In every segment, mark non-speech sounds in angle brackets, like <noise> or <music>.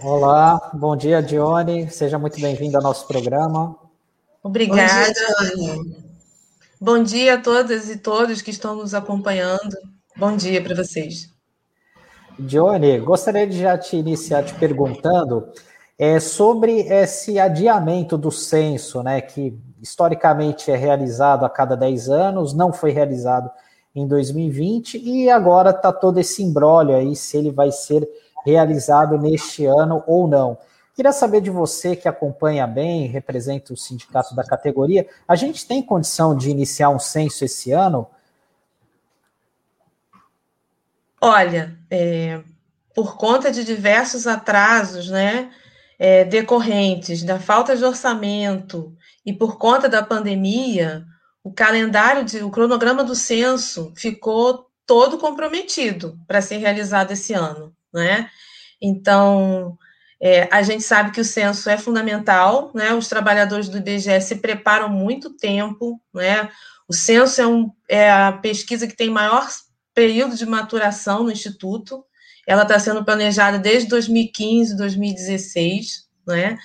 Olá, bom dia, Dione. Seja muito bem-vindo ao nosso programa. Obrigada, Dione. Bom dia a todas e todos que estão nos acompanhando. Bom dia para vocês. Dione, gostaria de já te iniciar te perguntando é, sobre esse adiamento do censo, né, que historicamente é realizado a cada 10 anos, não foi realizado em 2020 e agora está todo esse embrólio aí se ele vai ser realizado neste ano ou não. Queria saber de você que acompanha bem, representa o sindicato da categoria, a gente tem condição de iniciar um censo esse ano? Olha, é, por conta de diversos atrasos, né, é, decorrentes da falta de orçamento e por conta da pandemia, o calendário, de, o cronograma do censo ficou todo comprometido para ser realizado esse ano, né? Então, é, a gente sabe que o censo é fundamental, né? Os trabalhadores do IBGE se preparam muito tempo, né? O censo é, um, é a pesquisa que tem maior período de maturação no Instituto. Ela está sendo planejada desde 2015, 2016, né?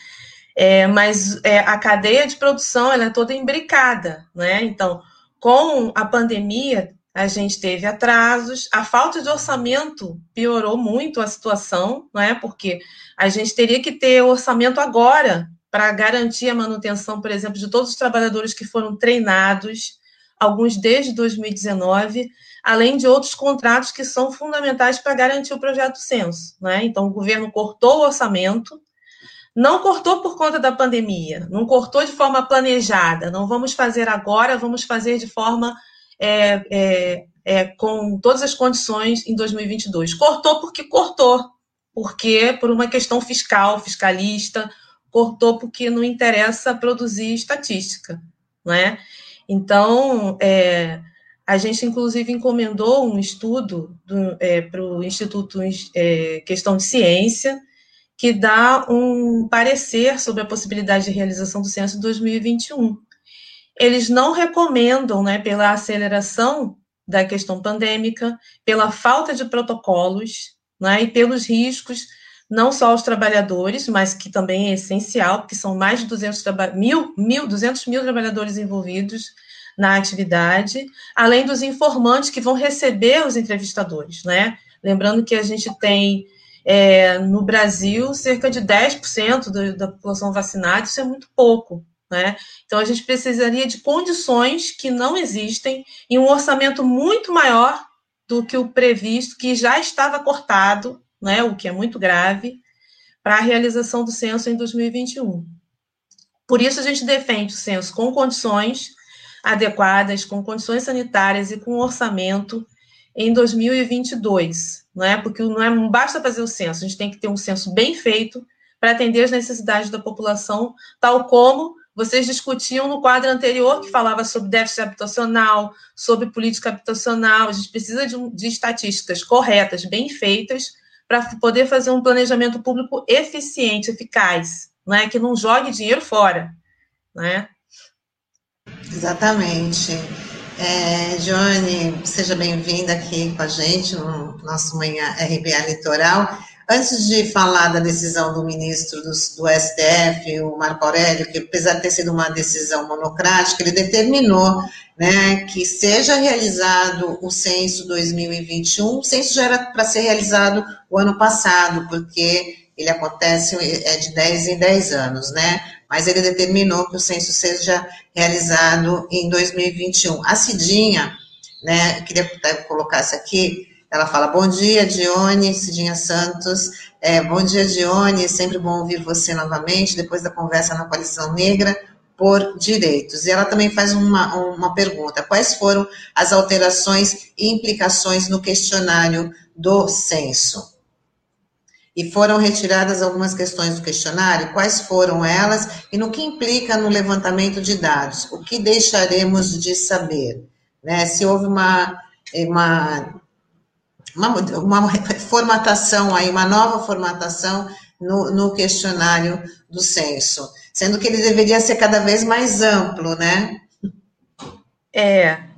É, mas é, a cadeia de produção ela é toda imbricada, né? Então, com a pandemia, a gente teve atrasos, a falta de orçamento piorou muito a situação, né? Porque a gente teria que ter orçamento agora para garantir a manutenção, por exemplo, de todos os trabalhadores que foram treinados, alguns desde 2019, além de outros contratos que são fundamentais para garantir o projeto censo. Né? Então, o governo cortou o orçamento, não cortou por conta da pandemia, não cortou de forma planejada, não vamos fazer agora, vamos fazer de forma é, é, é, com todas as condições em 2022. Cortou porque cortou, porque por uma questão fiscal, fiscalista, cortou porque não interessa produzir estatística, né? Então, é, a gente, inclusive, encomendou um estudo é, para o Instituto é, Questão de Ciência, que dá um parecer sobre a possibilidade de realização do censo 2021. Eles não recomendam, né, pela aceleração da questão pandêmica, pela falta de protocolos, né, e pelos riscos, não só aos trabalhadores, mas que também é essencial, porque são mais de 200 mil, mil, 200 mil trabalhadores envolvidos, na atividade, além dos informantes que vão receber os entrevistadores, né? Lembrando que a gente tem é, no Brasil cerca de 10% do, da população vacinada, isso é muito pouco, né? Então a gente precisaria de condições que não existem e um orçamento muito maior do que o previsto, que já estava cortado, né? O que é muito grave, para a realização do censo em 2021. Por isso a gente defende o censo com condições adequadas, com condições sanitárias e com orçamento em 2022, não é? Porque não, é, não basta fazer o censo, a gente tem que ter um censo bem feito para atender as necessidades da população, tal como vocês discutiam no quadro anterior, que falava sobre déficit habitacional, sobre política habitacional. A gente precisa de, de estatísticas corretas, bem feitas, para poder fazer um planejamento público eficiente, eficaz, não é? que não jogue dinheiro fora. Né? Exatamente. É, Johnny, seja bem-vinda aqui com a gente no nosso Manhã RBA Litoral. Antes de falar da decisão do ministro do, do, STF, o Marco Aurélio, que apesar de ter sido uma decisão monocrática, ele determinou né, que seja realizado o censo 2021. O censo já era para ser realizado o ano passado, porque ele acontece é de 10 em 10 anos, né? mas ele determinou que o censo seja realizado em 2021. A Cidinha, né, queria colocar isso aqui, ela fala, bom dia, Dione, Cidinha Santos, é, bom dia, Dione, sempre bom ouvir você novamente, depois da conversa na Coalição Negra por Direitos. E ela também faz uma, uma pergunta, quais foram as alterações e implicações no questionário do censo? E foram retiradas algumas questões do questionário, quais foram elas e no que implica no levantamento de dados, o que deixaremos de saber, né? Se houve uma, uma, uma, uma formatação aí, uma nova formatação no, no questionário do censo, sendo que ele deveria ser cada vez mais amplo, né? É.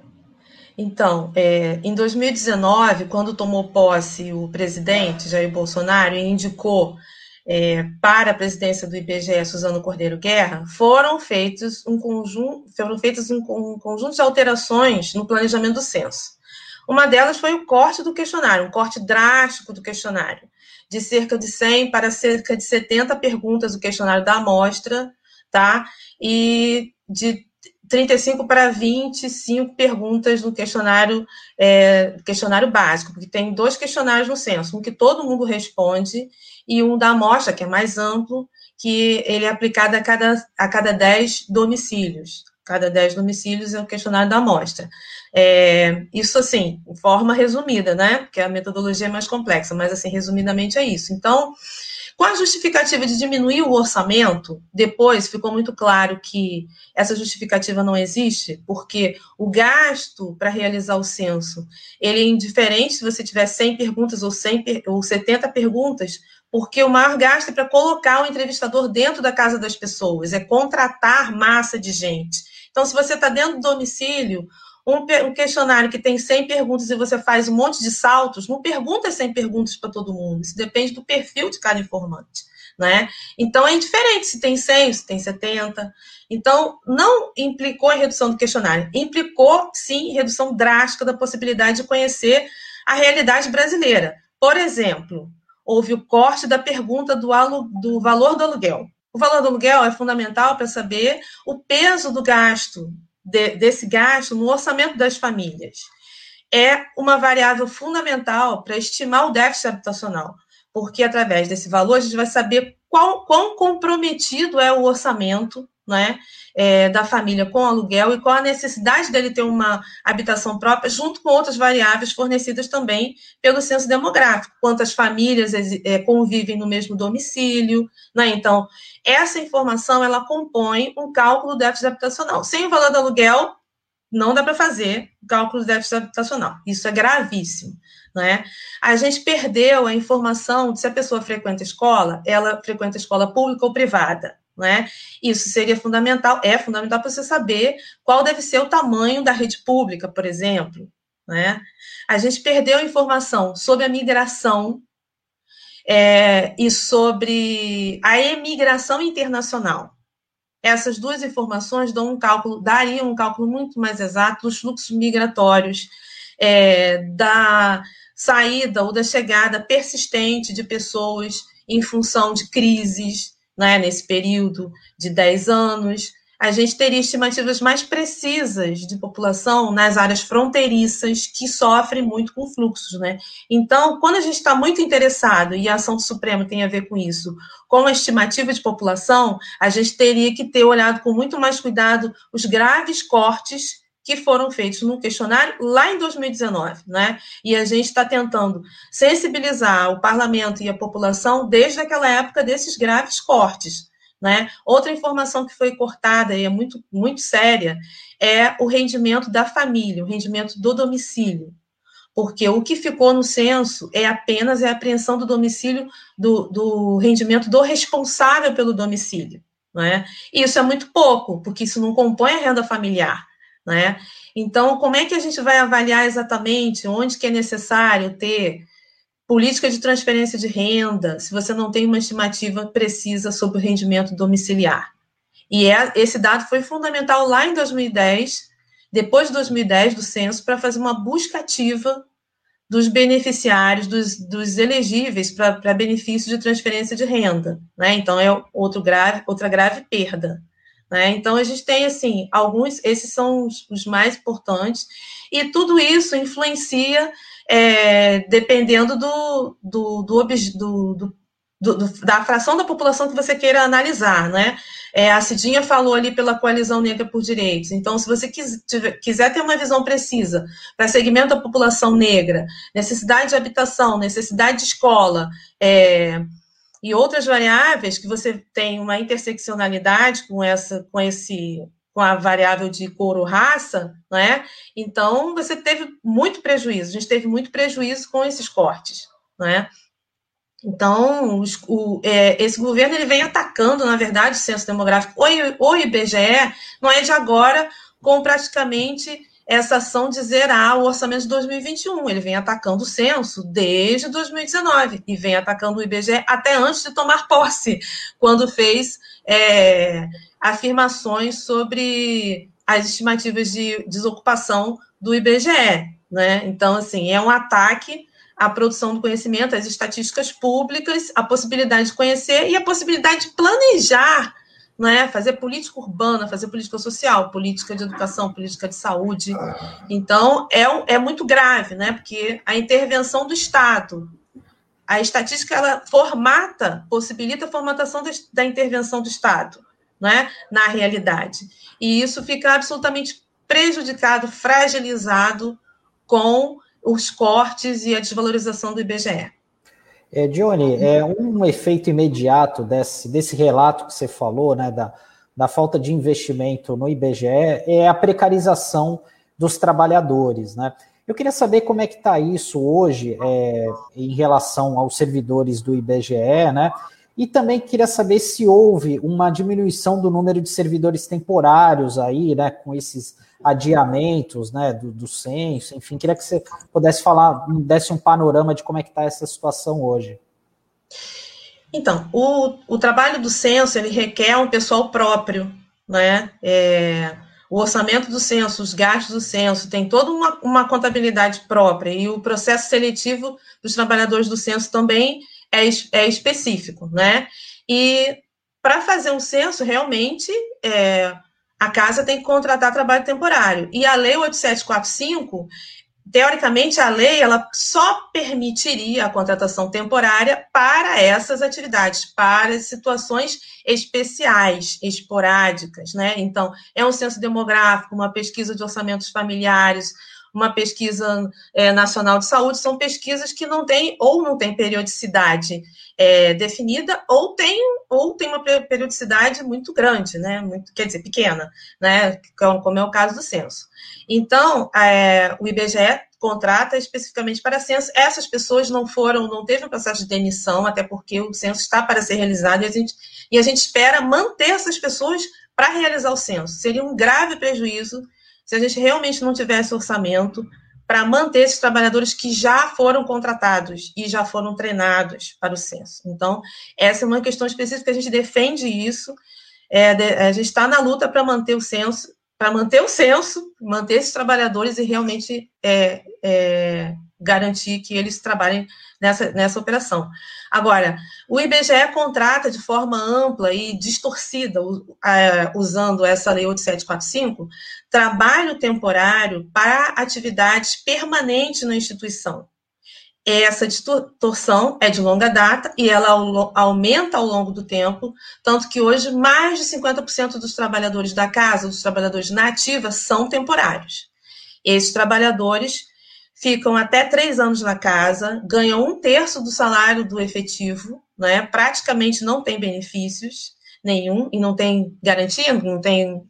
Então, é, em 2019, quando tomou posse o presidente Jair Bolsonaro e indicou é, para a presidência do IBGE Suzano Cordeiro Guerra, foram feitos um conjunto, foram feitas um, um conjunto de alterações no planejamento do censo. Uma delas foi o corte do questionário, um corte drástico do questionário, de cerca de 100 para cerca de 70 perguntas do questionário da amostra, tá? E de 35 para 25 perguntas no questionário, é, questionário básico, porque tem dois questionários no censo, um que todo mundo responde e um da amostra, que é mais amplo, que ele é aplicado a cada, a cada 10 domicílios. Cada 10 domicílios é o questionário da amostra. É, isso, assim, forma resumida, né? Porque a metodologia é mais complexa, mas, assim, resumidamente é isso. Então, com a justificativa de diminuir o orçamento, depois ficou muito claro que essa justificativa não existe, porque o gasto para realizar o censo, ele é indiferente se você tiver 100 perguntas ou, 100, ou 70 perguntas, porque o maior gasto é para colocar o entrevistador dentro da casa das pessoas, é contratar massa de gente. Então, se você está dentro do domicílio, um, um, questionário que tem 100 perguntas e você faz um monte de saltos, não pergunta 100 perguntas para todo mundo. Isso depende do perfil de cada informante. Né? Então, é indiferente se tem 100, se tem 70. Então, não implicou em redução do questionário, implicou, sim, redução drástica da possibilidade de conhecer a realidade brasileira. Por exemplo, houve o corte da pergunta do, do valor do aluguel. O valor do aluguel é fundamental para saber o peso do gasto de, desse gasto no orçamento das famílias. É uma variável fundamental para estimar o déficit habitacional, porque através desse valor a gente vai saber qual, quão comprometido é o orçamento né, é, da família com aluguel e qual a necessidade dele ter uma habitação própria, junto com outras variáveis fornecidas também pelo censo demográfico, quantas famílias é, convivem no mesmo domicílio, né? Então, essa informação ela compõe um cálculo do déficit habitacional. Sem o valor do aluguel, não dá para fazer cálculo do déficit habitacional. Isso é gravíssimo. Né? A gente perdeu a informação de se a pessoa frequenta escola, ela frequenta escola pública ou privada. Né? Isso seria fundamental, é fundamental para você saber qual deve ser o tamanho da rede pública, por exemplo. Né? A gente perdeu informação sobre a migração é, e sobre a emigração internacional. Essas duas informações dão um cálculo, dariam um cálculo muito mais exato dos fluxos migratórios, é, da saída ou da chegada persistente de pessoas em função de crises, né, nesse período de 10 anos, a gente teria estimativas mais precisas de população nas áreas fronteiriças que sofrem muito com fluxos, né? Então, quando a gente está muito interessado, e a ação do Supremo tem a ver com isso, com a estimativa de população, a gente teria que ter olhado com muito mais cuidado os graves cortes que foram feitos no questionário lá em 2019, né? E a gente está tentando sensibilizar o parlamento e a população desde aquela época desses graves cortes. Né? Outra informação que foi cortada e é muito, muito séria é o rendimento da família, o rendimento do domicílio. Porque o que ficou no censo é apenas a apreensão do domicílio, do, do rendimento do responsável pelo domicílio. Né? E isso é muito pouco, porque isso não compõe a renda familiar. Né? Então, como é que a gente vai avaliar exatamente onde que é necessário ter política de transferência de renda, se você não tem uma estimativa precisa sobre o rendimento domiciliar? E é, esse dado foi fundamental lá em 2010, depois de 2010 do censo, para fazer uma busca ativa dos beneficiários, dos, dos elegíveis para benefício de transferência de renda. Né? Então, é outro grave, outra grave perda. Né? Então, a gente tem, assim, alguns, esses são os, os mais importantes, e tudo isso influencia, é, dependendo do, do, do, do, do, da fração da população que você queira analisar, né? É, a Cidinha falou ali pela Coalizão Negra por Direitos. Então, se você quiser ter uma visão precisa para segmento da população negra, necessidade de habitação, necessidade de escola, é, e outras variáveis que você tem uma interseccionalidade com essa, com esse, com a variável de cor ou raça, né? Então você teve muito prejuízo. A gente teve muito prejuízo com esses cortes, né? Então, os, o, é, esse governo ele vem atacando, na verdade, o censo demográfico. O, o IBGE não é de agora, com praticamente essa ação de zerar o orçamento de 2021. Ele vem atacando o censo desde 2019 e vem atacando o IBGE até antes de tomar posse, quando fez é, afirmações sobre as estimativas de desocupação do IBGE. Né? Então, assim, é um ataque à produção do conhecimento, às estatísticas públicas, a possibilidade de conhecer e a possibilidade de planejar né? fazer política urbana, fazer política social, política de educação, política de saúde. Então, é, é muito grave, né? porque a intervenção do Estado, a estatística, ela formata, possibilita a formatação da intervenção do Estado né? na realidade. E isso fica absolutamente prejudicado, fragilizado com os cortes e a desvalorização do IBGE. É, Johnny, é um efeito imediato desse, desse relato que você falou, né, da, da falta de investimento no IBGE, é a precarização dos trabalhadores, né? Eu queria saber como é que está isso hoje é, em relação aos servidores do IBGE, né? E também queria saber se houve uma diminuição do número de servidores temporários aí, né, com esses adiamentos, né, do, do censo, enfim, queria que você pudesse falar, desse um panorama de como é que está essa situação hoje. Então, o, o trabalho do censo, ele requer um pessoal próprio, né, é, o orçamento do censo, os gastos do censo, tem toda uma, uma contabilidade própria, e o processo seletivo dos trabalhadores do censo também é, é específico, né, e para fazer um censo, realmente, é, a casa tem que contratar trabalho temporário. E a lei 8745, teoricamente, a lei ela só permitiria a contratação temporária para essas atividades, para situações especiais, esporádicas, né? Então, é um censo demográfico, uma pesquisa de orçamentos familiares, uma pesquisa é, nacional de saúde, são pesquisas que não têm ou não têm periodicidade é, definida ou tem, ou tem uma periodicidade muito grande, né? Muito, quer dizer, pequena, né? Como é o caso do censo. Então, é, o IBGE contrata especificamente para censo. Essas pessoas não foram, não teve um processo de demissão, até porque o censo está para ser realizado e a gente, e a gente espera manter essas pessoas para realizar o censo. Seria um grave prejuízo se a gente realmente não tivesse orçamento para manter esses trabalhadores que já foram contratados e já foram treinados para o censo. Então, essa é uma questão específica, a gente defende isso, é, a gente está na luta para manter o censo, para manter o censo, manter esses trabalhadores e realmente é, é, garantir que eles trabalhem nessa, nessa operação. Agora, o IBGE contrata de forma ampla e distorcida, usando essa Lei 8745, trabalho temporário para atividades permanentes na instituição. Essa distorção é de longa data e ela aumenta ao longo do tempo, tanto que hoje mais de 50% dos trabalhadores da casa, dos trabalhadores na ativa, são temporários. Esses trabalhadores ficam até três anos na casa, ganham um terço do salário do efetivo, né? praticamente não tem benefícios nenhum e não tem garantia, não tem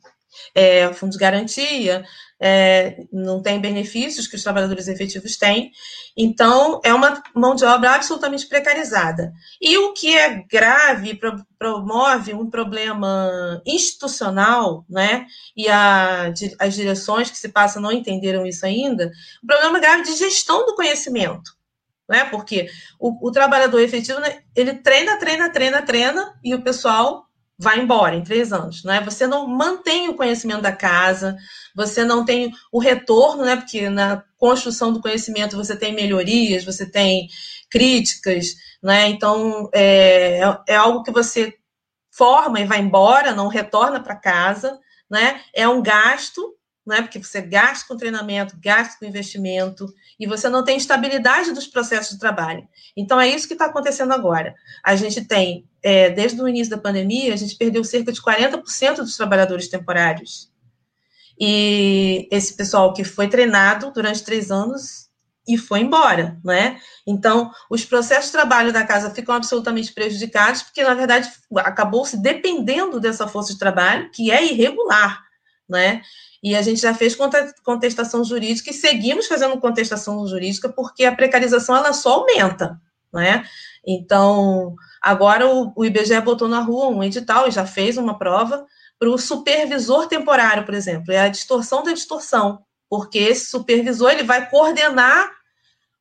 é, fundo de garantia, é, não tem benefícios que os trabalhadores efetivos têm. Então, é uma mão de obra absolutamente precarizada. E o que é grave, promove um problema institucional, né? E a, as direções que se passam não entenderam isso ainda, um problema grave de gestão do conhecimento. Né? Porque o, o trabalhador efetivo, né, ele treina, treina, treina, treina, e o pessoal vai embora em três anos, né? Você não mantém o conhecimento da casa, você não tem o retorno, né? Porque na construção do conhecimento você tem melhorias, você tem críticas, né? Então é, é algo que você forma e vai embora, não retorna para casa, né? É um gasto né? Porque você gasta com treinamento, gasta com investimento, e você não tem estabilidade dos processos de trabalho. Então, é isso que está acontecendo agora. A gente tem, é, desde o início da pandemia, a gente perdeu cerca de 40% dos trabalhadores temporários. E esse pessoal que foi treinado durante três anos e foi embora, né? Então, os processos de trabalho da casa ficam absolutamente prejudicados, porque, na verdade, acabou se dependendo dessa força de trabalho, que é irregular, né? E a gente já fez contestação jurídica e seguimos fazendo contestação jurídica porque a precarização ela só aumenta, né? Então, agora o, IBGE botou na rua um edital e já fez uma prova para o supervisor temporário, por exemplo, é a distorção da distorção, porque esse supervisor ele vai coordenar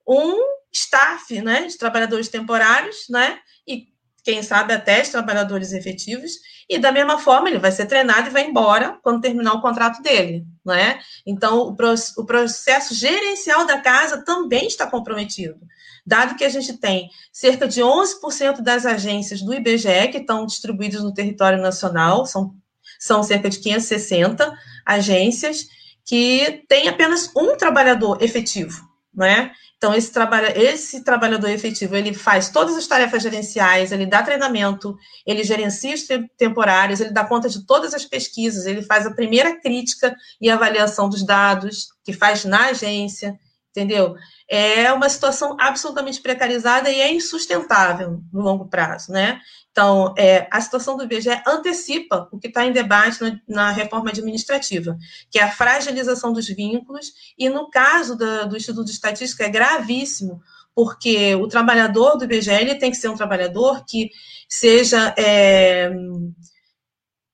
um staff, né, de trabalhadores temporários, né, e quem sabe até os trabalhadores efetivos, e da mesma forma ele vai ser treinado e vai embora quando terminar o contrato dele, né? Então o, pro, o processo gerencial da casa também está comprometido, dado que a gente tem cerca de 11% das agências do IBGE que estão distribuídas no território nacional, são, são cerca de 560 agências que tem apenas um trabalhador efetivo, né? Então, esse, trabalha, esse trabalhador efetivo, ele faz todas as tarefas gerenciais, ele dá treinamento, ele gerencia os temporários, ele dá conta de todas as pesquisas, ele faz a primeira crítica e avaliação dos dados, que faz na agência, entendeu? É uma situação absolutamente precarizada e é insustentável no longo prazo, né? Então, é, a situação do IBGE antecipa o que está em debate na, na, reforma administrativa, que é a fragilização dos vínculos, e no caso da, do Instituto de Estatística é gravíssimo, porque o trabalhador do IBGE tem que ser um trabalhador que seja. É,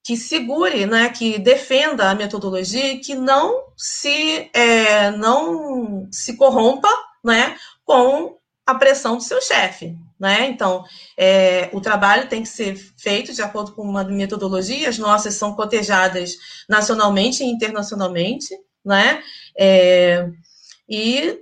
que segure, né, que defenda a metodologia e que não se, é, não se corrompa né, com a pressão do seu chefe. Né? Então, é, o trabalho tem que ser feito de acordo com uma metodologia, as nossas são cotejadas nacionalmente e internacionalmente, né? É, e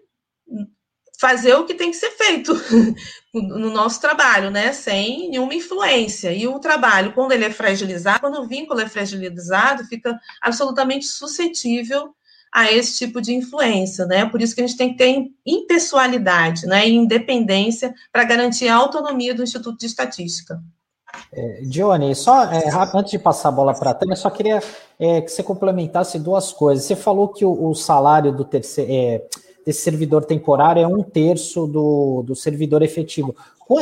fazer o que tem que ser feito <laughs> no nosso trabalho, né? Sem nenhuma influência. E o trabalho, quando ele é fragilizado, quando o vínculo é fragilizado, fica absolutamente suscetível a esse tipo de influência, né? Por isso que a gente tem que ter impessoalidade, né, independência para garantir a autonomia do Instituto de Estatística. É, só é, antes de passar a bola para a Tânia, só queria é, que você complementasse duas coisas. Você falou que o, o salário do terceiro, é, desse servidor temporário é um terço do, do servidor efetivo.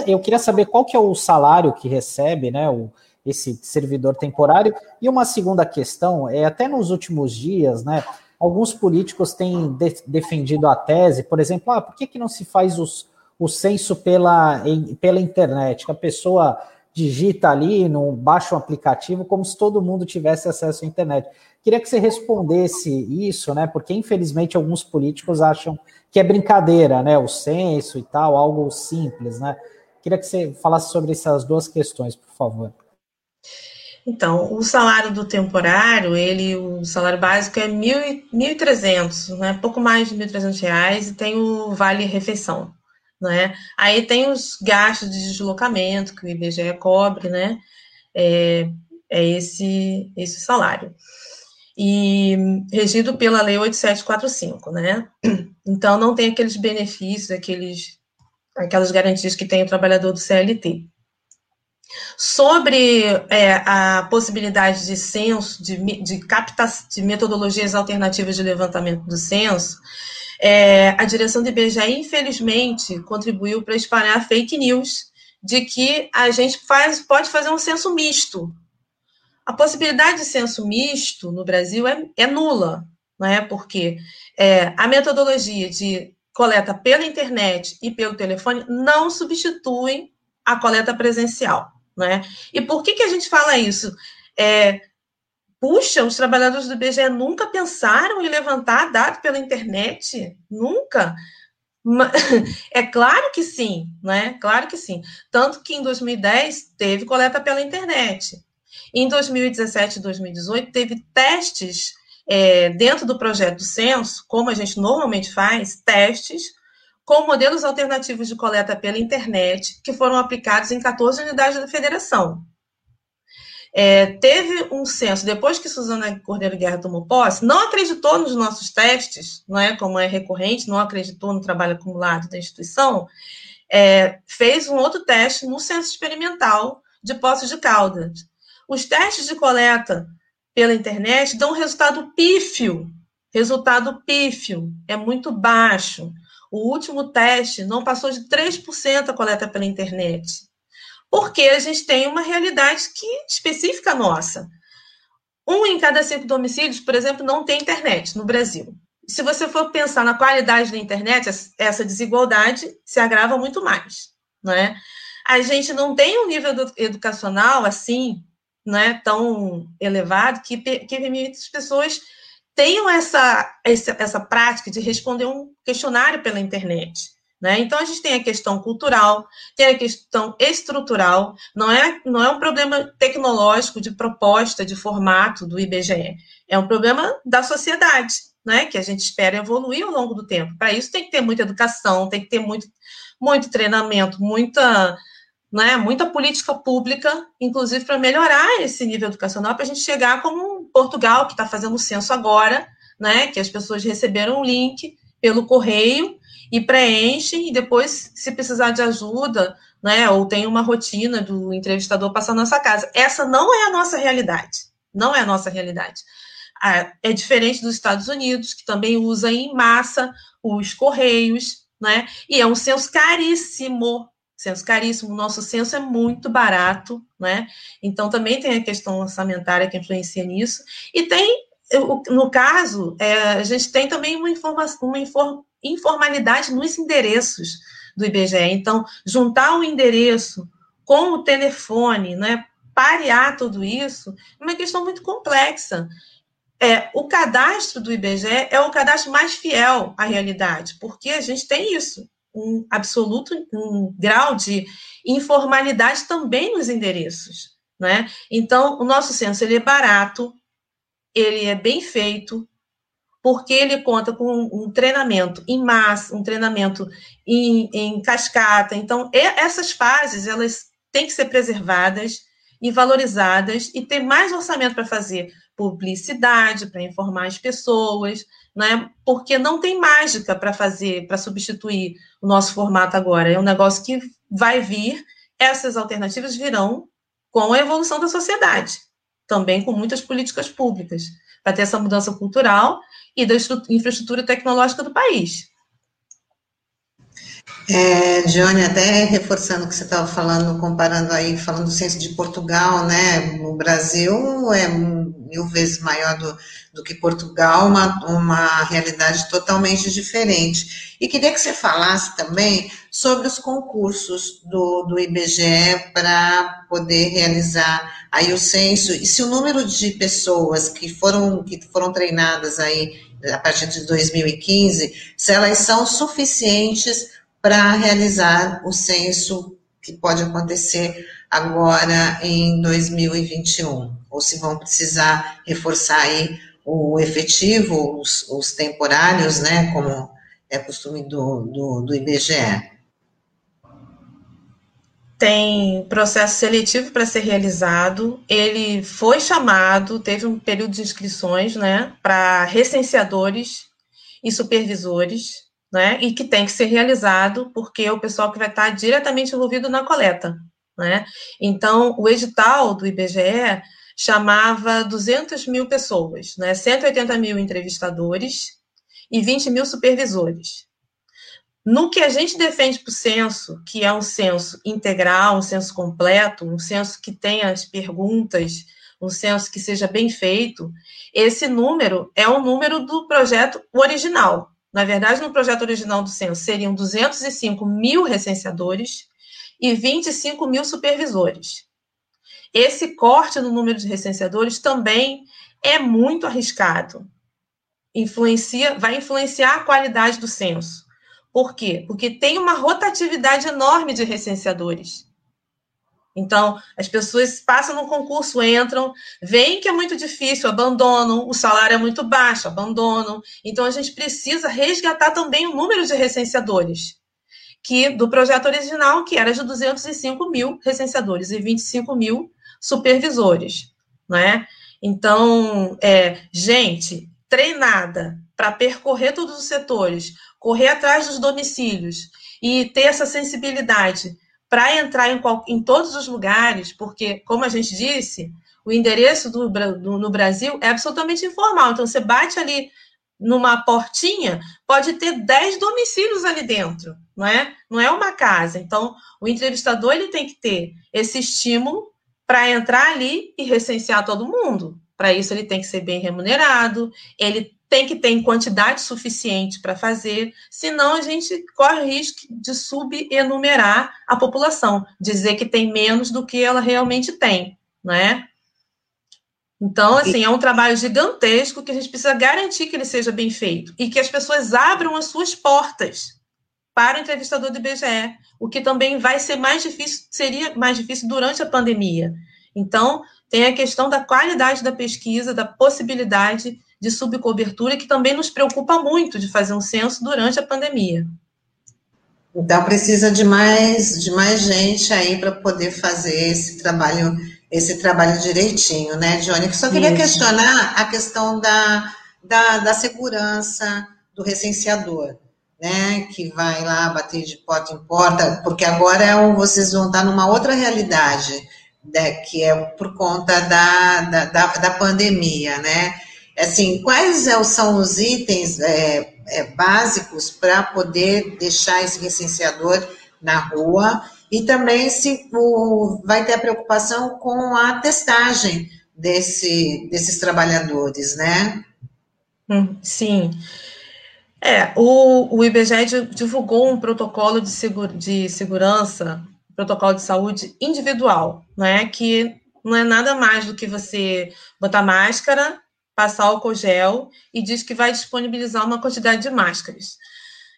Eu queria saber qual que é o salário que recebe, né, o, esse servidor temporário. E uma segunda questão é até nos últimos dias, né? Alguns políticos têm de, defendido a tese, por exemplo, ah, por que, que não se faz os, o censo pela, em, pela internet? Que a pessoa digita ali, no, baixa um aplicativo, como se todo mundo tivesse acesso à internet. Queria que você respondesse isso, né? Porque infelizmente alguns políticos acham que é brincadeira, né? O censo e tal, algo simples, né? Queria que você falasse sobre essas duas questões, por favor. Então, o salário do temporário, ele, o salário básico é 1.300, né? Pouco mais de 1.300 reais e tem o vale refeição, né? Aí tem os gastos de deslocamento que o IBGE cobre, né? É, é esse esse salário. E regido pela lei 8745, né? Então não tem aqueles benefícios, aqueles aquelas garantias que tem o trabalhador do CLT. Sobre é, a possibilidade de censo, de, de, capta, de metodologias alternativas de levantamento do censo, é, a direção do IBGE, infelizmente, contribuiu para espalhar fake news de que a gente faz, pode fazer um censo misto. A possibilidade de censo misto no Brasil é, é nula, é? porque é, a metodologia de coleta pela internet e pelo telefone não substitui a coleta presencial. Né? E por que, que a gente fala isso? É, puxa, os trabalhadores do IBGE nunca pensaram em levantar dados pela internet? Nunca? <laughs> É claro que sim, né? Claro que sim. Tanto que em 2010 teve coleta pela internet. Em 2017 e 2018 teve testes é, dentro do projeto do censo, como a gente normalmente faz, testes com modelos alternativos de coleta pela internet, que foram aplicados em 14 unidades da federação. É, teve um censo, depois que Suzana Cordeiro Guerra tomou posse, não acreditou nos nossos testes, não é, como é recorrente, não acreditou no trabalho acumulado da instituição, é, fez um outro teste no censo experimental de Poços de Caldas. Os testes de coleta pela internet dão um resultado pífio, resultado pífio, é muito baixo. O último teste não passou de 3% a coleta pela internet. Porque a gente tem uma realidade que específica nossa. Um em cada cinco domicílios, por exemplo, não tem internet no Brasil. Se você for pensar na qualidade da internet, essa desigualdade se agrava muito mais. Não é? a gente não tem um nível educacional assim, né, tão elevado, que, que permite as pessoas tenham essa, essa, essa prática de responder um questionário pela internet. Né? Então, a gente tem a questão cultural, tem a questão estrutural, não é, não é um problema tecnológico de proposta, de formato do IBGE, é um problema da sociedade, né? que a gente espera evoluir ao longo do tempo. Para isso, tem que ter muita educação, tem que ter muito, muito treinamento, muita, né, muita política pública, inclusive para melhorar esse nível educacional, para a gente chegar como Portugal, que está fazendo o censo agora, né, que as pessoas receberam um link pelo correio e preenchem, e depois, se precisar de ajuda, né, ou tem uma rotina do entrevistador passar na nossa casa. Essa não é a nossa realidade. Não é a nossa realidade. É diferente dos Estados Unidos, que também usa em massa os correios, né? E é um censo caríssimo. Censo caríssimo. O nosso censo é muito barato, né? Então também tem a questão orçamentária que influencia nisso. E tem, no caso, é, a gente tem também uma, informação, uma inform, informalidade nos endereços do IBGE. Então, juntar o endereço com o telefone, né, parear tudo isso, é uma questão muito complexa. É, o cadastro do IBGE é o cadastro mais fiel à realidade, porque a gente tem isso, um absoluto um grau de informalidade também nos endereços. Né? Então, o nosso censo ele é barato, ele é bem feito, porque ele conta com um treinamento em massa, um treinamento em, em cascata. Então, essas fases, elas têm que ser preservadas e valorizadas e ter mais orçamento para fazer publicidade, para informar as pessoas, né? Porque não tem mágica para fazer, para substituir o nosso formato agora. É um negócio que vai vir, essas alternativas virão com a evolução da sociedade, também com muitas políticas públicas, para ter essa mudança cultural e da infraestrutura tecnológica do país. É, Johnny, até reforçando o que você estava falando, comparando aí, falando do censo de Portugal, né? O Brasil é mil vezes maior do, do que Portugal, uma, uma realidade totalmente diferente. E queria que você falasse também sobre os concursos do, do IBGE para poder realizar aí o censo, e se o número de pessoas que foram, que foram treinadas aí a partir de 2015, se elas são suficientes para realizar o censo que pode acontecer agora em 2021, ou se vão precisar reforçar aí o efetivo, os, os temporários, né, como é costume do, do, do IBGE tem processo seletivo para ser realizado. Ele foi chamado, teve um período de inscrições, né, para recenseadores e supervisores, né, e que tem que ser realizado porque é o pessoal que vai estar diretamente envolvido na coleta, né. Então, o edital do IBGE chamava 200 mil pessoas, né, 180 mil entrevistadores e 20 mil supervisores. No que a gente defende para o censo, que é um censo integral, um censo completo, um censo que tenha as perguntas, um censo que seja bem feito, esse número é o número do projeto original. Na verdade, no projeto original do censo seriam 205 mil recenseadores e 25 mil supervisores. Esse corte no número de recenseadores também é muito arriscado. Influencia, vai influenciar a qualidade do censo. Por quê? Porque tem uma rotatividade enorme de recenseadores. Então, as pessoas passam no concurso, entram, veem que é muito difícil, abandonam, o salário é muito baixo, abandonam. Então, a gente precisa resgatar também o número de recenseadores, que do projeto original, que era de 205 mil recenseadores e 25 mil supervisores. Né? Então, é, gente treinada para percorrer todos os setores, correr atrás dos domicílios e ter essa sensibilidade para entrar em, qual, em, todos os lugares, porque, como a gente disse, o endereço do, do, no Brasil é absolutamente informal. Então, você bate ali numa portinha, pode ter 10 domicílios ali dentro, não é? Não é uma casa. Então, o entrevistador ele tem que ter esse estímulo para entrar ali e recensear todo mundo. Para isso, ele tem que ser bem remunerado, ele tem que ter quantidade suficiente para fazer, senão a gente corre o risco de subenumerar a população, dizer que tem menos do que ela realmente tem, né? Então, assim, é um trabalho gigantesco que a gente precisa garantir que ele seja bem feito e que as pessoas abram as suas portas para o entrevistador do IBGE, o que também vai ser mais difícil, seria mais difícil durante a pandemia. Então, tem a questão da qualidade da pesquisa, da possibilidade de subcobertura, que também nos preocupa muito de fazer um censo durante a pandemia. Então, precisa de mais, de mais gente aí para poder fazer esse trabalho, esse trabalho direitinho, né, Johnny? Só queria Isso. questionar a questão da, da, da segurança do recenseador né, que vai lá bater de porta em porta, porque agora é vocês vão estar numa outra realidade, né, que é por conta da, da, da, da pandemia, né? Assim, quais é são os itens é, é, básicos para poder deixar esse licenciador na rua e também se o, vai ter a preocupação com a testagem desse, desses trabalhadores, né? Hum, sim. É, o, o IBGE divulgou um protocolo de, segura, de segurança, protocolo de saúde individual, né? Que não é nada mais do que você botar máscara, passar álcool gel e diz que vai disponibilizar uma quantidade de máscaras.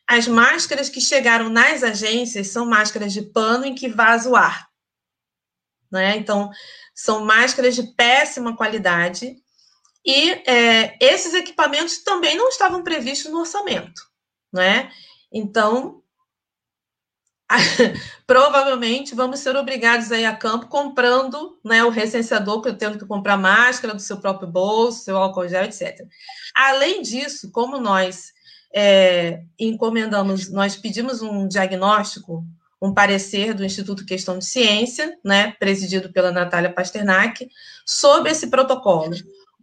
As máscaras que chegaram nas agências são máscaras de pano em que vaza o ar. Né? Então, são máscaras de péssima qualidade e é, esses equipamentos também não estavam previstos no orçamento, né? Então, <laughs> provavelmente vamos ser obrigados a ir a campo comprando né, o recenseador, tendo que comprar máscara do seu próprio bolso, seu álcool gel, etc. Além disso, como nós é, encomendamos, nós pedimos um diagnóstico, um parecer do Instituto Questão de Ciência, né, presidido pela Natália Pasternak, sobre esse protocolo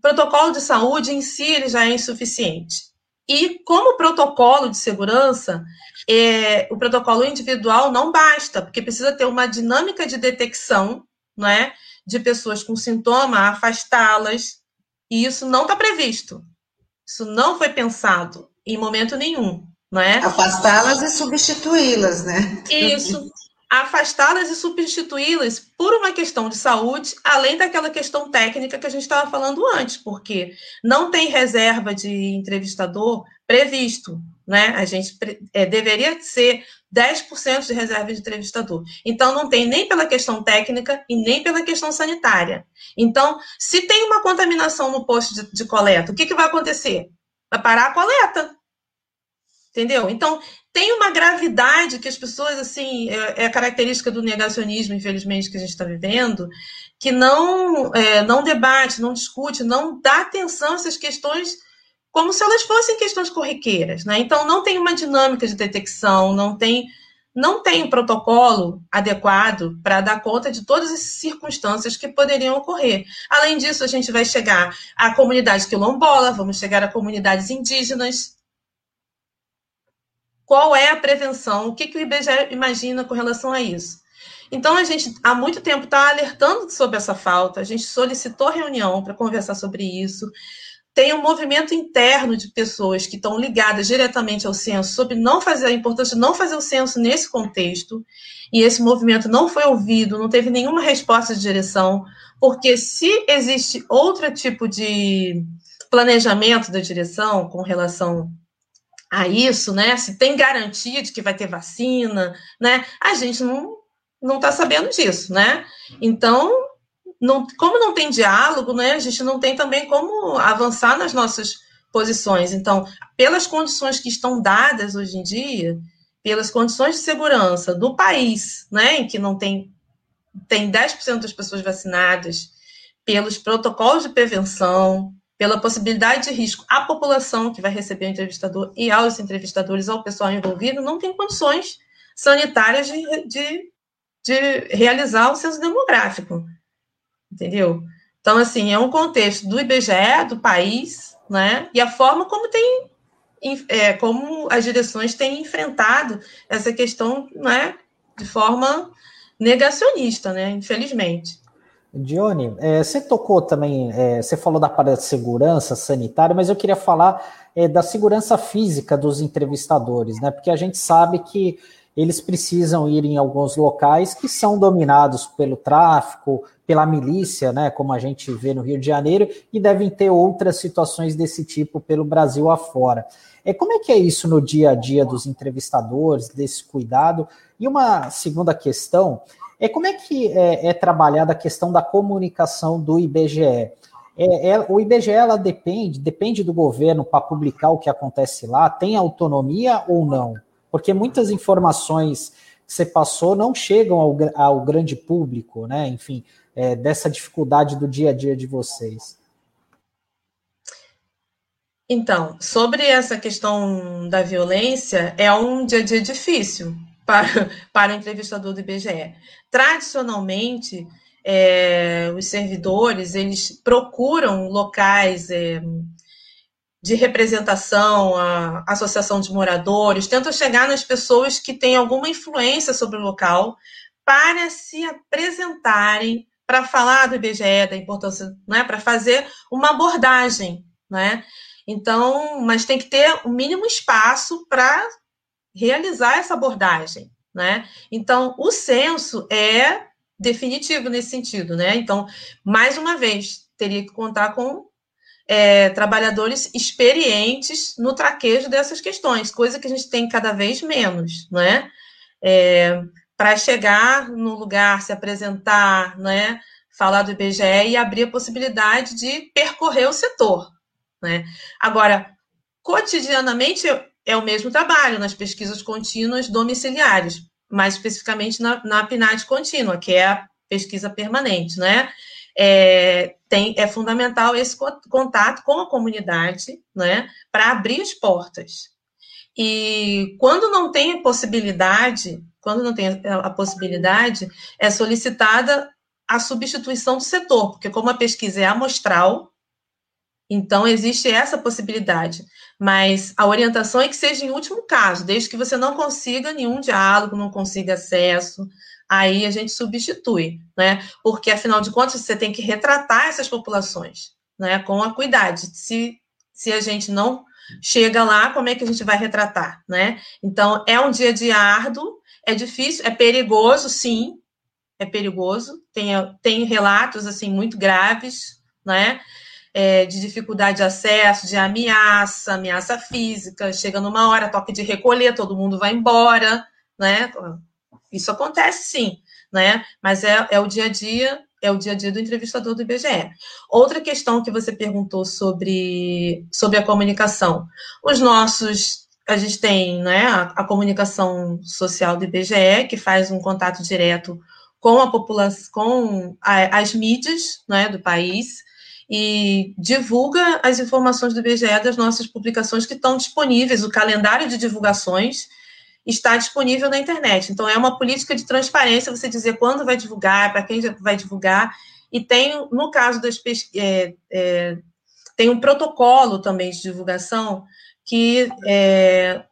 protocolo de saúde em si ele já é insuficiente. E como protocolo de segurança, é, o protocolo individual não basta, porque precisa ter uma dinâmica de detecção não é, de pessoas com sintoma, afastá-las, e isso não está previsto. Isso não foi pensado em momento nenhum. Não é? Afastá-las e substituí-las, né? Isso afastá-las e substituí-las por uma questão de saúde, além daquela questão técnica que a gente estava falando antes, porque não tem reserva de entrevistador previsto, né? A gente é, deveria ser 10% de reserva de entrevistador. Então, não tem nem pela questão técnica e nem pela questão sanitária. Então, se tem uma contaminação no posto de, de coleta, o que, que vai acontecer? Vai parar a coleta. Entendeu? Então, tem uma gravidade que as pessoas, assim, é, é característica do negacionismo, infelizmente, que a gente está vivendo, que não, é, não debate, não discute, não dá atenção a essas questões como se elas fossem questões corriqueiras, né? Então, não tem uma dinâmica de detecção, não tem não tem um protocolo adequado para dar conta de todas as circunstâncias que poderiam ocorrer. Além disso, a gente vai chegar à comunidade quilombola, vamos chegar a comunidades indígenas, qual é a prevenção? O que, que o IBGE imagina com relação a isso? Então, a gente há muito tempo está alertando sobre essa falta, a gente solicitou reunião para conversar sobre isso. Tem um movimento interno de pessoas que estão ligadas diretamente ao censo sobre não fazer a importância de não fazer o censo nesse contexto, e esse movimento não foi ouvido, não teve nenhuma resposta de direção, porque se existe outro tipo de planejamento da direção com relação a isso, né? Se tem garantia de que vai ter vacina, né? A gente não não está sabendo disso, né? Então, não, como não tem diálogo, né? A gente não tem também como avançar nas nossas posições. Então, pelas condições que estão dadas hoje em dia, pelas condições de segurança do país, né, em que não tem tem 10% das pessoas vacinadas, pelos protocolos de prevenção, pela possibilidade de risco à população que vai receber o entrevistador e aos entrevistadores, ao pessoal envolvido, não tem condições sanitárias de, de, de realizar o censo demográfico. Entendeu? Então, assim, é um contexto do IBGE, do país, né? E a forma como tem é, como as direções têm enfrentado essa questão né, de forma negacionista, né, infelizmente. Dione, é, você tocou também, é, você falou da parte da segurança sanitária, mas eu queria falar é, da segurança física dos entrevistadores, né? Porque a gente sabe que eles precisam ir em alguns locais que são dominados pelo tráfico, pela milícia, né, como a gente vê no Rio de Janeiro, e devem ter outras situações desse tipo pelo Brasil afora. É, como é que é isso no dia a dia dos entrevistadores, desse cuidado? E uma segunda questão é como é que é, é trabalhada a questão da comunicação do IBGE? É, é, o IBGE ela depende, depende do governo para publicar o que acontece lá, tem autonomia ou não? porque muitas informações que você passou não chegam ao, ao grande público, né? Enfim, é, dessa dificuldade do dia a dia de vocês. Então, sobre essa questão da violência, é um dia a dia difícil para, <laughs> para o entrevistador do IBGE. Tradicionalmente, é, os servidores eles procuram locais é, de representação, a associação de moradores, tentam chegar nas pessoas que têm alguma influência sobre o local para se apresentarem, para falar do IBGE, da importância, né, para fazer uma abordagem, né? Então, mas tem que ter o mínimo espaço para realizar essa abordagem, né? Então, o censo é definitivo nesse sentido, né? Então, mais uma vez, teria que contar com é, trabalhadores experientes no traquejo dessas questões, coisa que a gente tem cada vez menos, não é? é Para chegar no lugar, se apresentar, não é? falar do IBGE e abrir a possibilidade de percorrer o setor. Né? Agora, cotidianamente é o mesmo trabalho nas pesquisas contínuas domiciliares, mais especificamente na, na PNAD contínua, que é a pesquisa permanente, né? é, tem, é fundamental esse contato com a comunidade, né, para abrir as portas. E quando não tem possibilidade, quando não tem a possibilidade, é solicitada a substituição do setor, porque como a pesquisa é amostral, então existe essa possibilidade. Mas a orientação é que seja em último caso, desde que você não consiga nenhum diálogo, não consiga acesso, aí a gente substitui, né? Porque afinal de contas você tem que retratar essas populações, né? Com a cuidade. Se, se a gente não chega lá, como é que a gente vai retratar, né? Então é um dia de árduo, é difícil, é perigoso, sim, é perigoso. Tem, tem relatos assim muito graves, né? É, de dificuldade de acesso, de ameaça, ameaça física, chega numa hora, toque de recolher, todo mundo vai embora, né? Isso acontece sim, né? Mas é, é o dia a dia, é o dia a dia do entrevistador do IBGE. Outra questão que você perguntou sobre, sobre a comunicação. Os nossos a gente tem né, a, a, comunicação social do IBGE, que faz um contato direto com a população, com a, as mídias né, do país, e divulga as informações do IBGE das nossas publicações que estão disponíveis, o calendário de divulgações está disponível na internet. Então, é uma política de transparência você dizer quando vai divulgar, para quem vai divulgar. E tem, no caso das é, é, tem um protocolo também de divulgação que é,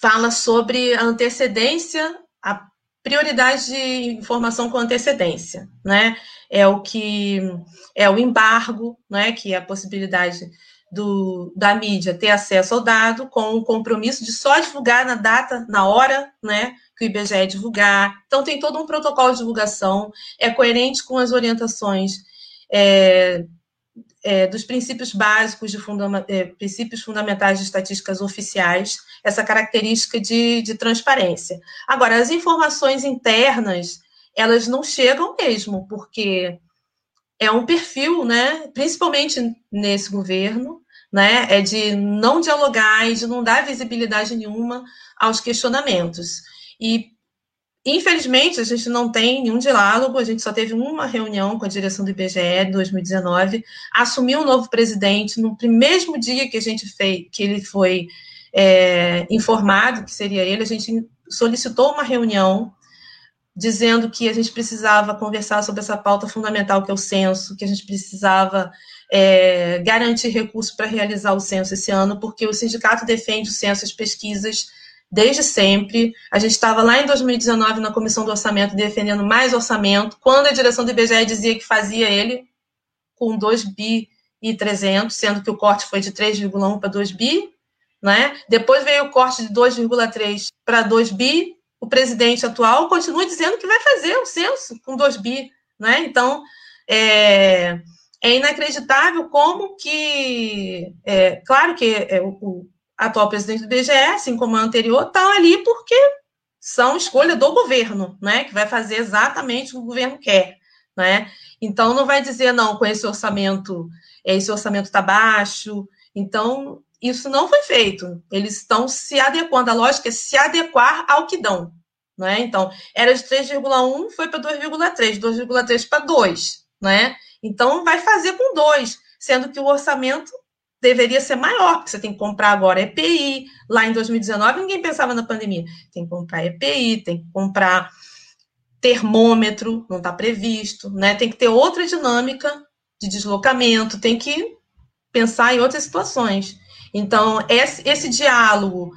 fala sobre a antecedência, a prioridade de informação com antecedência, né? É o que é o embargo, né? Que é a possibilidade do, da mídia ter acesso ao dado, com o compromisso de só divulgar na data, na hora, né, que o IBGE divulgar. Então, tem todo um protocolo de divulgação, é coerente com as orientações é, é, dos princípios básicos de é, princípios fundamentais de estatísticas oficiais, essa característica de, de transparência. Agora, as informações internas, elas não chegam mesmo, porque é um perfil, né, principalmente nesse governo, né, é de não dialogar e de não dar visibilidade nenhuma aos questionamentos. E, infelizmente, a gente não tem nenhum diálogo, a gente só teve uma reunião com a direção do IBGE em 2019, assumiu um novo presidente no mesmo dia que a gente fez, que ele foi é, informado que seria ele, a gente solicitou uma reunião dizendo que a gente precisava conversar sobre essa pauta fundamental que é o censo, que a gente precisava é, garantir recursos para realizar o censo esse ano, porque o sindicato defende o censo, as pesquisas desde sempre. A gente estava lá em 2019 na comissão do orçamento defendendo mais orçamento, quando a direção do IBGE dizia que fazia ele com 2 bi e 300, sendo que o corte foi de 3,1 para 2 bi, né? Depois veio o corte de 2,3 para 2 bi. O presidente atual continua dizendo que vai fazer o censo com 2 bi, né? Então, é, é inacreditável como que, é, claro que é, o, atual presidente do BGE, assim como o anterior, está ali porque são escolha do governo, né, que vai fazer exatamente o que o governo quer, né? Então não vai dizer não com esse orçamento, esse orçamento está baixo. Então isso não foi feito. Eles estão se adequando. A lógica é se adequar ao que dão, né? Então era de 3,1 foi para 2,3, 2,3 para 2, né? Então, vai fazer com dois, sendo que o orçamento deveria ser maior, porque você tem que comprar agora EPI. Lá em 2019, ninguém pensava na pandemia. Tem que comprar EPI, tem que comprar termômetro, não está previsto, né? Tem que ter outra dinâmica de deslocamento, tem que pensar em outras situações. Então, esse, esse diálogo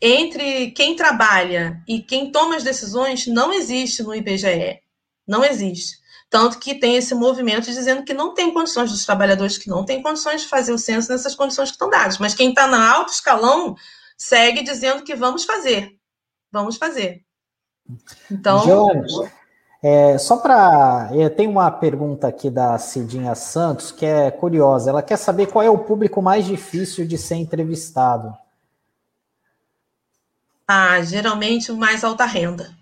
entre quem trabalha e quem toma as decisões não existe no IBGE. Não existe. Tanto que tem esse movimento dizendo que não tem condições dos trabalhadores que não têm condições de fazer o censo nessas condições que estão dadas. Mas quem está na alto escalão segue dizendo que vamos fazer. Vamos fazer. Então. Jones, é, só para. É, tem uma pergunta aqui da Cidinha Santos que é curiosa. Ela quer saber qual é o público mais difícil de ser entrevistado. Ah, geralmente o mais alta renda.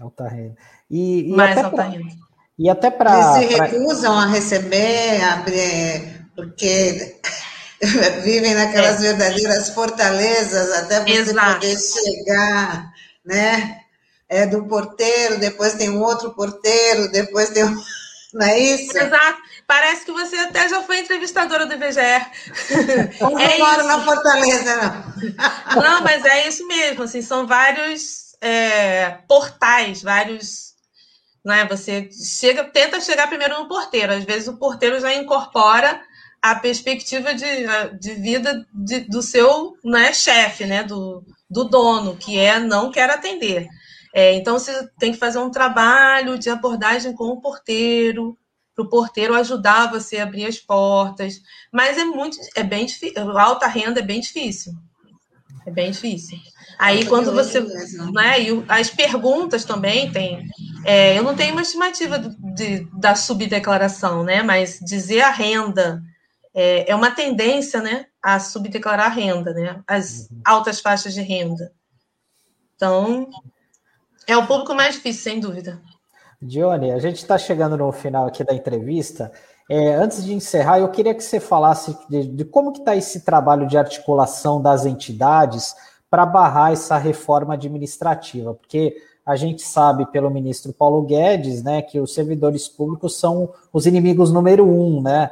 Alta renda. E, e Mais alta renda. E até para. Eles se recusam pra... a receber, abrir, porque <laughs> vivem naquelas é. verdadeiras fortalezas até você Exato. poder chegar, né? É do porteiro, depois tem um outro porteiro, depois tem um... <laughs> Não é isso? Exato. Parece que você até já foi entrevistadora do IBGE. <laughs> Eu não é moro na Fortaleza, não. Não, mas é isso mesmo. Assim, são vários é, portais, vários né? Você chega, tenta chegar primeiro no porteiro. Às vezes o porteiro já incorpora a perspectiva de, de vida de, do seu né, chefe, né, do, do dono, que é não quer atender. É, então você tem que fazer um trabalho de abordagem com o porteiro, para o porteiro ajudar você a abrir as portas. Mas é muito, é bem difícil. Alta renda é bem difícil. É bem difícil. Aí quando você. Né, e as perguntas também tem. É, eu não tenho uma estimativa do, de, da subdeclaração, né? Mas dizer a renda é, é, uma tendência, né? A subdeclarar a renda, né? As uhum. altas faixas de renda. Então, é o público mais difícil, sem dúvida. Dione, a gente está chegando no final aqui da entrevista. É, antes de encerrar, eu queria que você falasse de, de como que está esse trabalho de articulação das entidades para barrar essa reforma administrativa, porque a gente sabe pelo ministro Paulo Guedes, né, que os servidores públicos são os inimigos número um, né?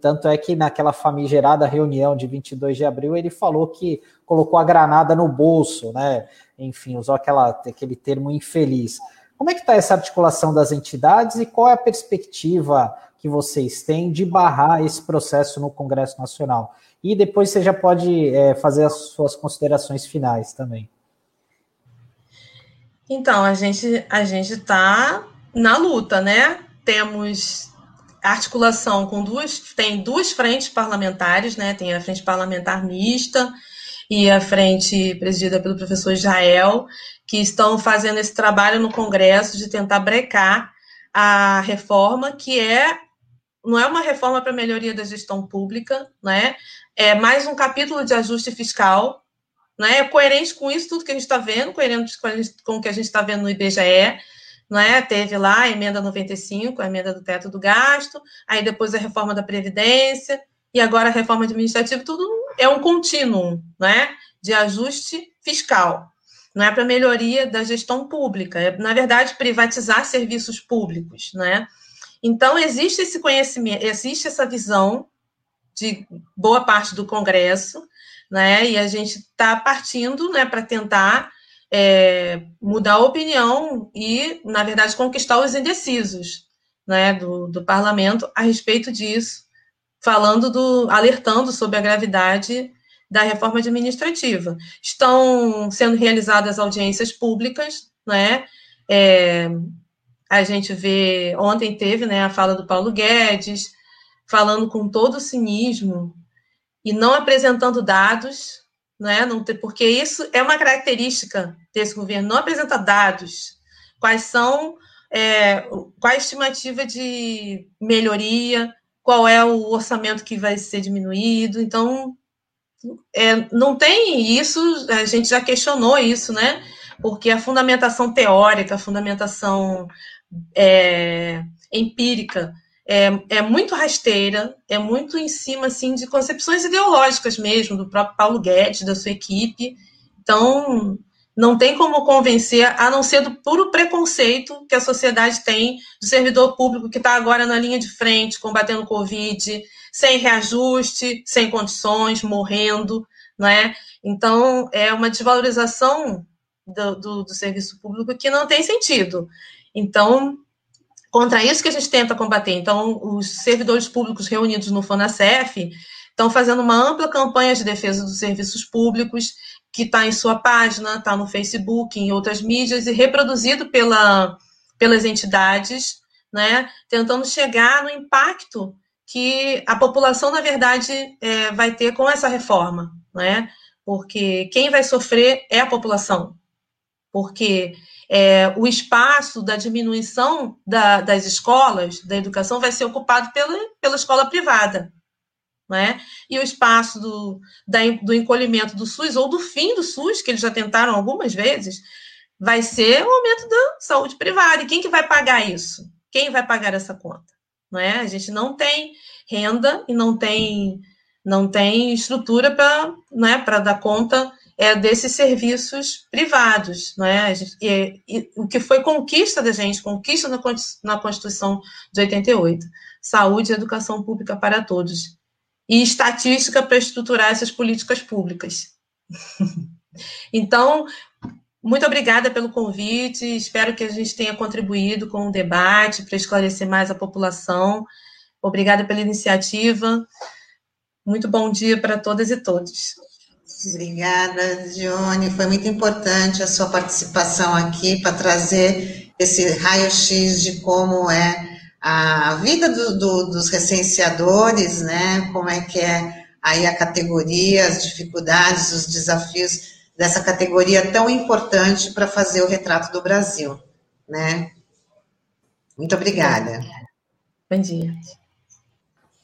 Tanto é que naquela famigerada reunião de 22 de abril ele falou que colocou a granada no bolso, né? Enfim, usou aquela, aquele termo infeliz. Como é que está essa articulação das entidades e qual é a perspectiva que vocês têm de barrar esse processo no Congresso Nacional? E depois você já pode é, fazer as suas considerações finais também. Então, a gente a gente está na luta, né? Temos articulação com duas, tem duas frentes parlamentares, né? Tem a frente parlamentar mista e a frente presidida pelo professor Israel, que estão fazendo esse trabalho no Congresso de tentar brecar a reforma, que é não é uma reforma para melhoria da gestão pública, né? É mais um capítulo de ajuste fiscal, né? É coerente com isso tudo que a gente está vendo, coerente com, gente, com, o que a gente está vendo no IBGE, né? Teve lá a emenda 95, a emenda do teto do gasto, aí depois a reforma da previdência e agora a reforma administrativa, tudo é um contínuo, né? De ajuste fiscal. Não é para melhoria da gestão pública, é na verdade privatizar serviços públicos, né? Então, existe esse conhecimento, existe essa visão de boa parte do Congresso, né? E a gente está partindo né, para tentar é, mudar a opinião e, na verdade, conquistar os indecisos né, do, do parlamento a respeito disso, falando do. alertando sobre a gravidade da reforma administrativa. Estão sendo realizadas audiências públicas, né? É, a gente vê, ontem teve né, a fala do Paulo Guedes, falando com todo o cinismo e não apresentando dados, né, não ter, porque isso é uma característica desse governo, não apresenta dados. Quais são, é, qual a estimativa de melhoria, qual é o orçamento que vai ser diminuído. Então, é, não tem isso, a gente já questionou isso, né? Porque a fundamentação teórica, a fundamentação é, empírica é, é, muito rasteira, é muito em cima assim de concepções ideológicas mesmo do próprio Paulo Guedes, da sua equipe. Então, não tem como convencer, a não ser do puro preconceito que a sociedade tem do servidor público que está agora na linha de frente, combatendo o Covid, sem reajuste, sem condições, morrendo, não é? Então, é uma desvalorização do, do, do serviço público que não tem sentido. Então, contra isso que a gente tenta combater. Então, os servidores públicos reunidos no FONACEF estão fazendo uma ampla campanha de defesa dos serviços públicos, que está em sua página, está no Facebook, em outras mídias, e reproduzido pela, pelas entidades, né, tentando chegar no impacto que a população, na verdade, é, vai ter com essa reforma, né? Porque quem vai sofrer é a população. Porque é, o espaço da diminuição da, das escolas, da educação, vai ser ocupado pela, pela escola privada. Né? E o espaço do, da, do encolhimento do SUS, ou do fim do SUS, que eles já tentaram algumas vezes, vai ser o aumento da saúde privada. E quem que vai pagar isso? Quem vai pagar essa conta? Não é? A gente não tem renda e não tem, não tem estrutura para né, dar conta é, desses serviços privados. Né? E, e, o que foi conquista da gente, conquista na, na Constituição de 88, saúde e educação pública para todos. E estatística para estruturar essas políticas públicas. <laughs> então, muito obrigada pelo convite, espero que a gente tenha contribuído com o debate para esclarecer mais a população. Obrigada pela iniciativa. Muito bom dia para todas e todos. Obrigada, Dione. Foi muito importante a sua participação aqui para trazer esse raio-x de como é a vida do, do, dos recenseadores, né? Como é que é aí a categoria, as dificuldades, os desafios dessa categoria tão importante para fazer o retrato do Brasil, né? Muito obrigada. Bom dia.